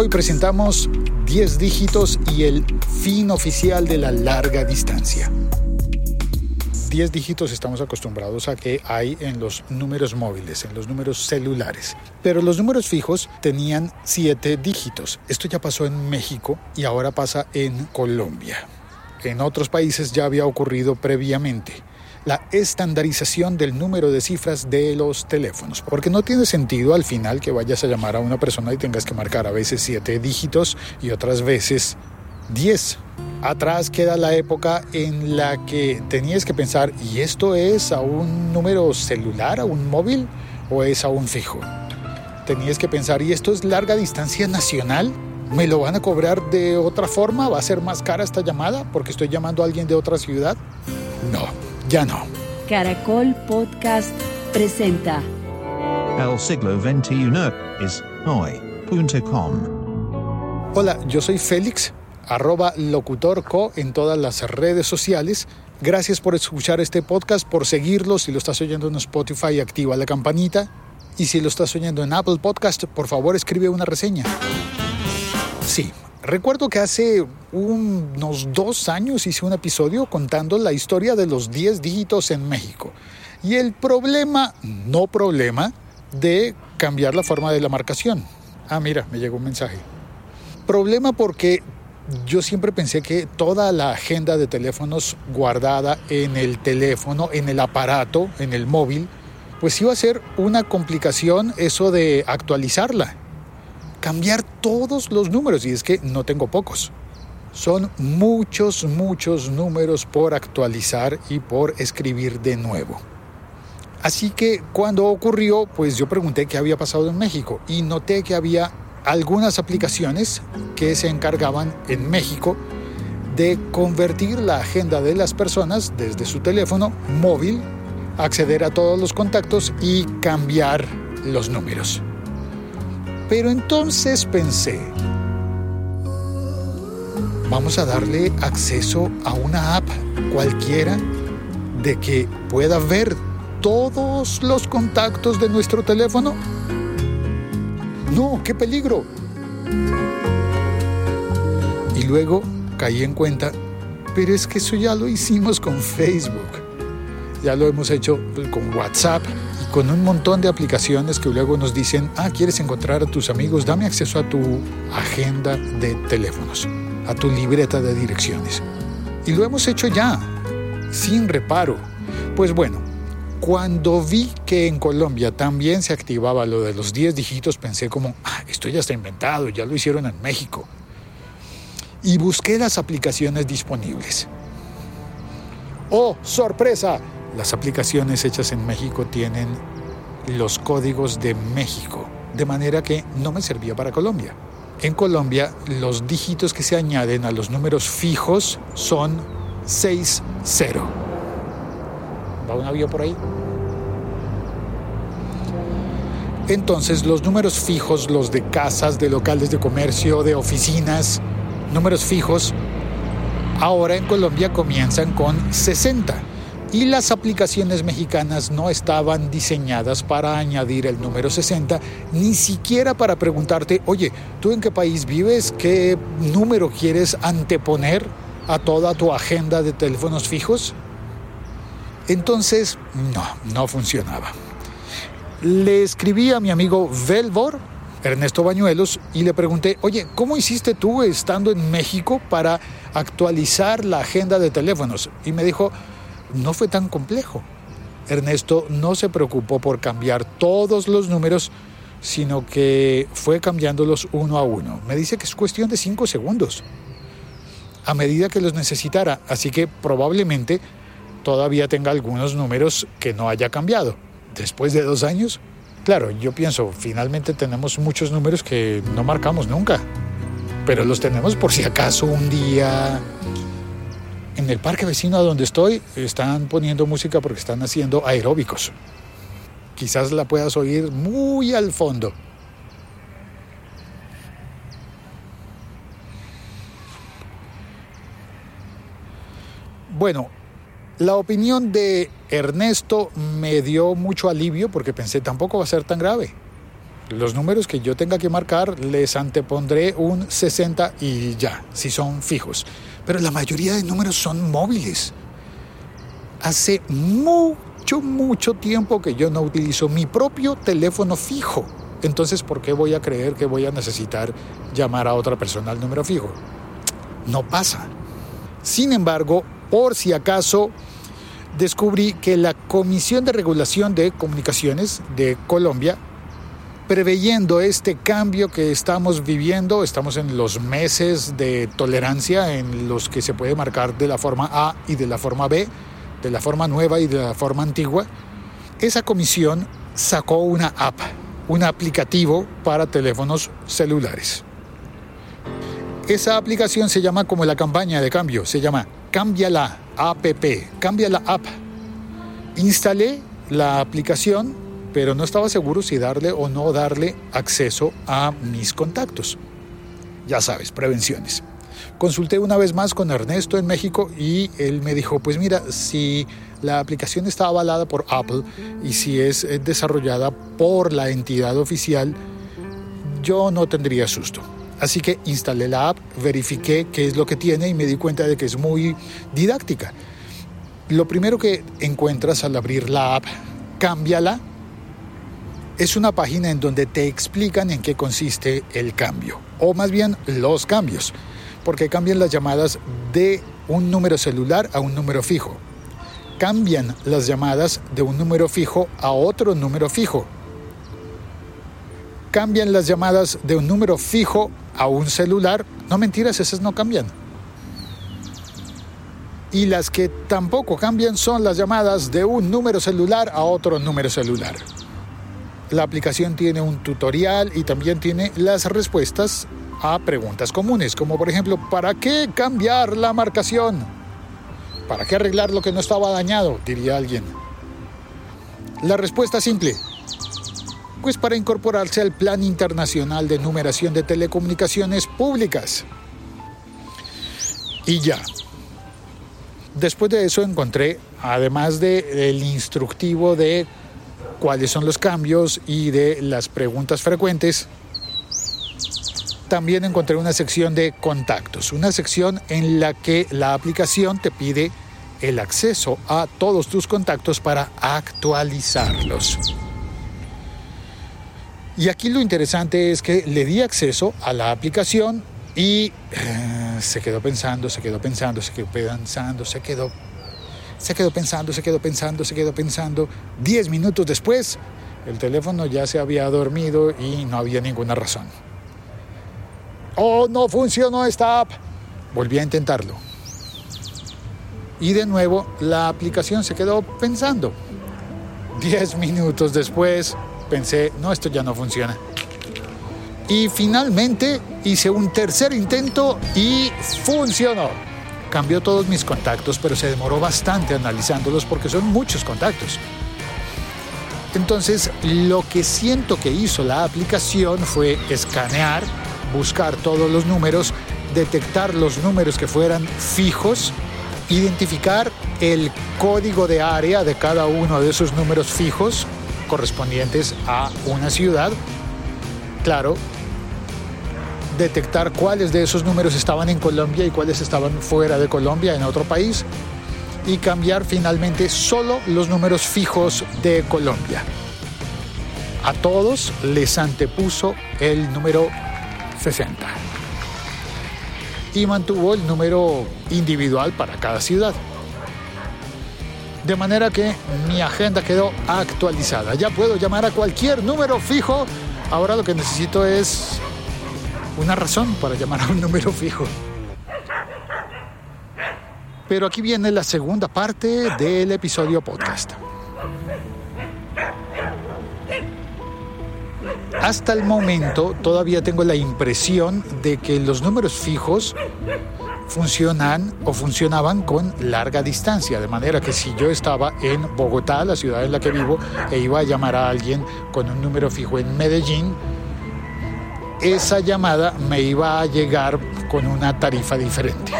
Hoy presentamos 10 dígitos y el fin oficial de la larga distancia. 10 dígitos estamos acostumbrados a que hay en los números móviles, en los números celulares. Pero los números fijos tenían 7 dígitos. Esto ya pasó en México y ahora pasa en Colombia. En otros países ya había ocurrido previamente la estandarización del número de cifras de los teléfonos, porque no tiene sentido al final que vayas a llamar a una persona y tengas que marcar a veces 7 dígitos y otras veces 10. Atrás queda la época en la que tenías que pensar, ¿y esto es a un número celular, a un móvil o es a un fijo? Tenías que pensar, ¿y esto es larga distancia nacional? ¿Me lo van a cobrar de otra forma? ¿Va a ser más cara esta llamada porque estoy llamando a alguien de otra ciudad? No, ya no. Caracol Podcast presenta El siglo XXI es hoy.com. Hola, yo soy Félix arroba locutorco en todas las redes sociales. Gracias por escuchar este podcast, por seguirlo. Si lo estás oyendo en Spotify, activa la campanita. Y si lo estás oyendo en Apple Podcast, por favor escribe una reseña. Sí, recuerdo que hace unos dos años hice un episodio contando la historia de los 10 dígitos en México. Y el problema, no problema, de cambiar la forma de la marcación. Ah, mira, me llegó un mensaje. Problema porque yo siempre pensé que toda la agenda de teléfonos guardada en el teléfono, en el aparato, en el móvil, pues iba a ser una complicación eso de actualizarla. Cambiar todos los números, y es que no tengo pocos. Son muchos, muchos números por actualizar y por escribir de nuevo. Así que cuando ocurrió, pues yo pregunté qué había pasado en México y noté que había algunas aplicaciones que se encargaban en México de convertir la agenda de las personas desde su teléfono móvil, acceder a todos los contactos y cambiar los números. Pero entonces pensé, vamos a darle acceso a una app cualquiera de que pueda ver todos los contactos de nuestro teléfono no, qué peligro. Y luego caí en cuenta, pero es que eso ya lo hicimos con Facebook. Ya lo hemos hecho con WhatsApp con un montón de aplicaciones que luego nos dicen, ah, quieres encontrar a tus amigos, dame acceso a tu agenda de teléfonos, a tu libreta de direcciones. Y lo hemos hecho ya, sin reparo. Pues bueno, cuando vi que en Colombia también se activaba lo de los 10 dígitos, pensé como, ah, esto ya está inventado, ya lo hicieron en México. Y busqué las aplicaciones disponibles. ¡Oh, sorpresa! Las aplicaciones hechas en México tienen los códigos de México, de manera que no me servía para Colombia. En Colombia, los dígitos que se añaden a los números fijos son 6-0. ¿Va un avión por ahí? Entonces los números fijos, los de casas, de locales de comercio, de oficinas, números fijos, ahora en Colombia comienzan con 60. Y las aplicaciones mexicanas no estaban diseñadas para añadir el número 60, ni siquiera para preguntarte, oye, ¿tú en qué país vives? ¿Qué número quieres anteponer a toda tu agenda de teléfonos fijos? Entonces, no, no funcionaba. Le escribí a mi amigo Velvor, Ernesto Bañuelos, y le pregunté, oye, ¿cómo hiciste tú estando en México para actualizar la agenda de teléfonos? Y me dijo, no fue tan complejo. Ernesto no se preocupó por cambiar todos los números, sino que fue cambiándolos uno a uno. Me dice que es cuestión de cinco segundos, a medida que los necesitara, así que probablemente todavía tenga algunos números que no haya cambiado. Después de dos años, claro, yo pienso, finalmente tenemos muchos números que no marcamos nunca, pero los tenemos por si acaso un día en el parque vecino a donde estoy están poniendo música porque están haciendo aeróbicos. Quizás la puedas oír muy al fondo. Bueno, la opinión de Ernesto me dio mucho alivio porque pensé, tampoco va a ser tan grave. Los números que yo tenga que marcar les antepondré un 60 y ya, si son fijos. Pero la mayoría de números son móviles. Hace mucho, mucho tiempo que yo no utilizo mi propio teléfono fijo. Entonces, ¿por qué voy a creer que voy a necesitar llamar a otra persona al número fijo? No pasa. Sin embargo, por si acaso, descubrí que la Comisión de Regulación de Comunicaciones de Colombia, preveyendo este cambio que estamos viviendo, estamos en los meses de tolerancia en los que se puede marcar de la forma A y de la forma B, de la forma nueva y de la forma antigua, esa comisión sacó una app, un aplicativo para teléfonos celulares. Esa aplicación se llama como la campaña de cambio, se llama Cambia la app, cambia la app. Instalé la aplicación, pero no estaba seguro si darle o no darle acceso a mis contactos. Ya sabes, prevenciones. Consulté una vez más con Ernesto en México y él me dijo, pues mira, si la aplicación está avalada por Apple y si es eh, desarrollada por la entidad oficial, yo no tendría susto. Así que instalé la app, verifiqué qué es lo que tiene y me di cuenta de que es muy didáctica. Lo primero que encuentras al abrir la app, cámbiala, es una página en donde te explican en qué consiste el cambio, o más bien los cambios porque cambian las llamadas de un número celular a un número fijo. Cambian las llamadas de un número fijo a otro número fijo. Cambian las llamadas de un número fijo a un celular. No mentiras, esas no cambian. Y las que tampoco cambian son las llamadas de un número celular a otro número celular. La aplicación tiene un tutorial y también tiene las respuestas a preguntas comunes, como por ejemplo, ¿para qué cambiar la marcación? ¿Para qué arreglar lo que no estaba dañado? diría alguien. La respuesta simple, pues para incorporarse al Plan Internacional de Numeración de Telecomunicaciones Públicas. Y ya. Después de eso encontré, además del instructivo de cuáles son los cambios y de las preguntas frecuentes, también encontré una sección de contactos, una sección en la que la aplicación te pide el acceso a todos tus contactos para actualizarlos. Y aquí lo interesante es que le di acceso a la aplicación y eh, se quedó pensando, se quedó pensando, se quedó pensando, se quedó, se quedó pensando, se quedó pensando, se quedó pensando. Diez minutos después, el teléfono ya se había dormido y no había ninguna razón. Oh, no funcionó esta app. Volví a intentarlo. Y de nuevo la aplicación se quedó pensando. Diez minutos después pensé, no, esto ya no funciona. Y finalmente hice un tercer intento y funcionó. Cambió todos mis contactos, pero se demoró bastante analizándolos porque son muchos contactos. Entonces, lo que siento que hizo la aplicación fue escanear buscar todos los números, detectar los números que fueran fijos, identificar el código de área de cada uno de esos números fijos correspondientes a una ciudad. Claro, detectar cuáles de esos números estaban en Colombia y cuáles estaban fuera de Colombia, en otro país, y cambiar finalmente solo los números fijos de Colombia. A todos les antepuso el número 60. Y mantuvo el número individual para cada ciudad. De manera que mi agenda quedó actualizada. Ya puedo llamar a cualquier número fijo. Ahora lo que necesito es una razón para llamar a un número fijo. Pero aquí viene la segunda parte del episodio podcast. hasta el momento todavía tengo la impresión de que los números fijos funcionan o funcionaban con larga distancia, de manera que si yo estaba en Bogotá, la ciudad en la que vivo, e iba a llamar a alguien con un número fijo en Medellín, esa llamada me iba a llegar con una tarifa diferente.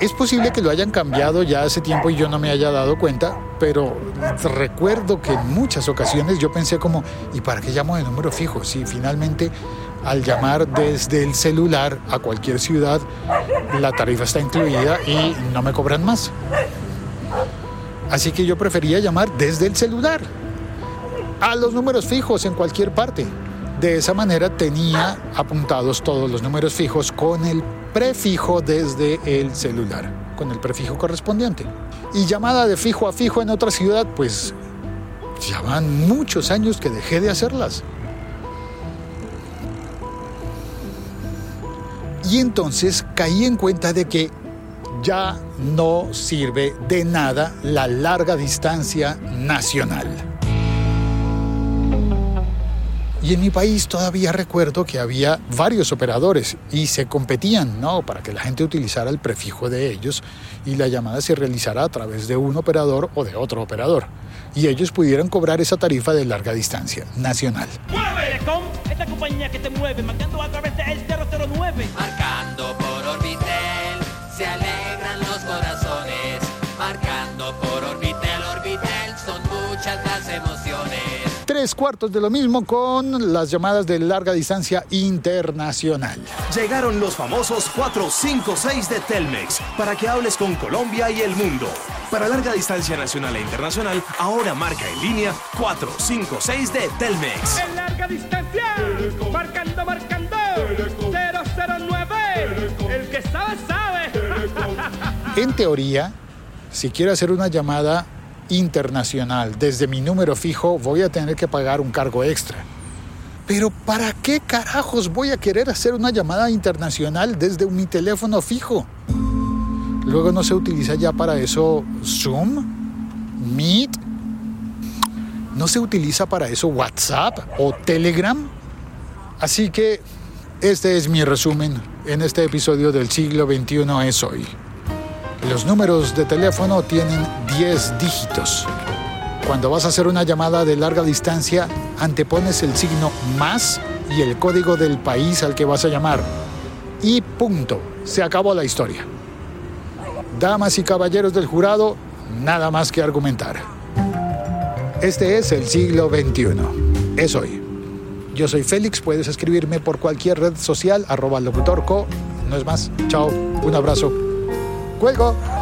Es posible que lo hayan cambiado ya hace tiempo y yo no me haya dado cuenta, pero recuerdo que en muchas ocasiones yo pensé como, ¿y para qué llamo de número fijo? Si finalmente al llamar desde el celular a cualquier ciudad, la tarifa está incluida y no me cobran más. Así que yo prefería llamar desde el celular a los números fijos en cualquier parte. De esa manera tenía apuntados todos los números fijos con el prefijo desde el celular, con el prefijo correspondiente. Y llamada de fijo a fijo en otra ciudad, pues ya van muchos años que dejé de hacerlas. Y entonces caí en cuenta de que ya no sirve de nada la larga distancia nacional. Y en mi país todavía recuerdo que había varios operadores y se competían, ¿no? Para que la gente utilizara el prefijo de ellos y la llamada se realizara a través de un operador o de otro operador. Y ellos pudieran cobrar esa tarifa de larga distancia nacional. Telecom, esta compañía que te mueve, marcando a través del 009. Marcando por Orbitel, se alegran los corazones. Tres cuartos de lo mismo con las llamadas de larga distancia internacional. Llegaron los famosos 456 de Telmex para que hables con Colombia y el mundo. Para larga distancia nacional e internacional, ahora marca en línea 456 de Telmex. En larga distancia, marcando, marcando. 009. El que sabe, sabe. En teoría, si quiero hacer una llamada internacional desde mi número fijo, voy a tener que pagar un cargo extra. Pero ¿para qué carajos voy a querer hacer una llamada internacional desde mi teléfono fijo? Luego no se utiliza ya para eso Zoom, Meet, no se utiliza para eso WhatsApp o Telegram. Así que este es mi resumen en este episodio del siglo XXI es hoy. Los números de teléfono tienen 10 dígitos. Cuando vas a hacer una llamada de larga distancia, antepones el signo más y el código del país al que vas a llamar. Y punto. Se acabó la historia. Damas y caballeros del jurado, nada más que argumentar. Este es el siglo XXI. Es hoy. Yo soy Félix, puedes escribirme por cualquier red social, arroba locutorco. No es más. Chao, un abrazo. ¡Cuelgo!